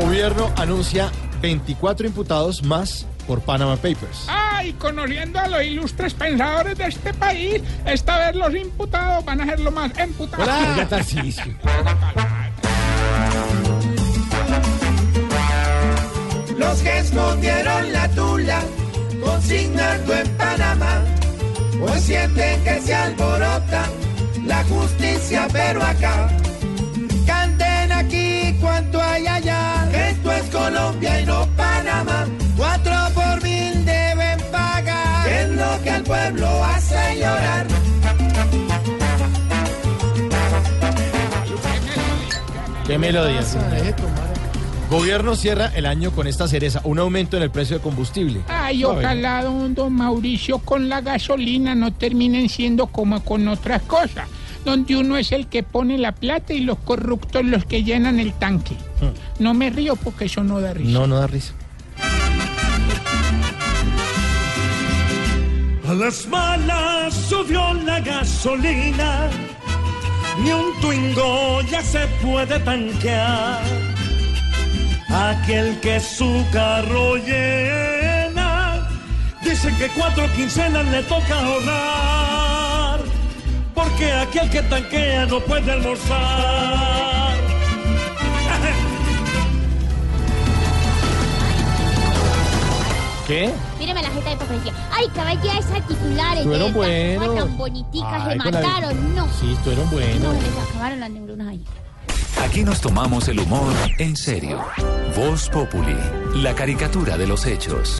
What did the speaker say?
Gobierno anuncia 24 imputados más por Panama Papers. Ay, conociendo a los ilustres pensadores de este país, esta vez los imputados van a ser lo más emputados. Oiga, Tarcisio. Los que escondieron la tula, consignando en Panamá, hoy sienten que se alborota la justicia, pero acá. Pueblo hace llorar. Qué melodía. Gobierno cierra el año con esta cereza, un aumento en el precio de combustible. Ay, ojalá, don, don Mauricio, con la gasolina no terminen siendo como con otras cosas, donde uno es el que pone la plata y los corruptos los que llenan el tanque. No me río porque eso no da risa. No, no da risa. Las malas subió la gasolina, ni un twingo ya se puede tanquear. Aquel que su carro llena, dice que cuatro quincenas le toca ahorrar, porque aquel que tanquea no puede almorzar. ¿Qué? Mírame la jeta de papel. Ay, caballa esa titulares. De buenos. Tan boniticas, Ay, se la- mataron, no. Sí, estuvieron buenos. No, les acabaron las neuronas ahí. Aquí nos tomamos el humor en serio. Voz Populi, la caricatura de los hechos.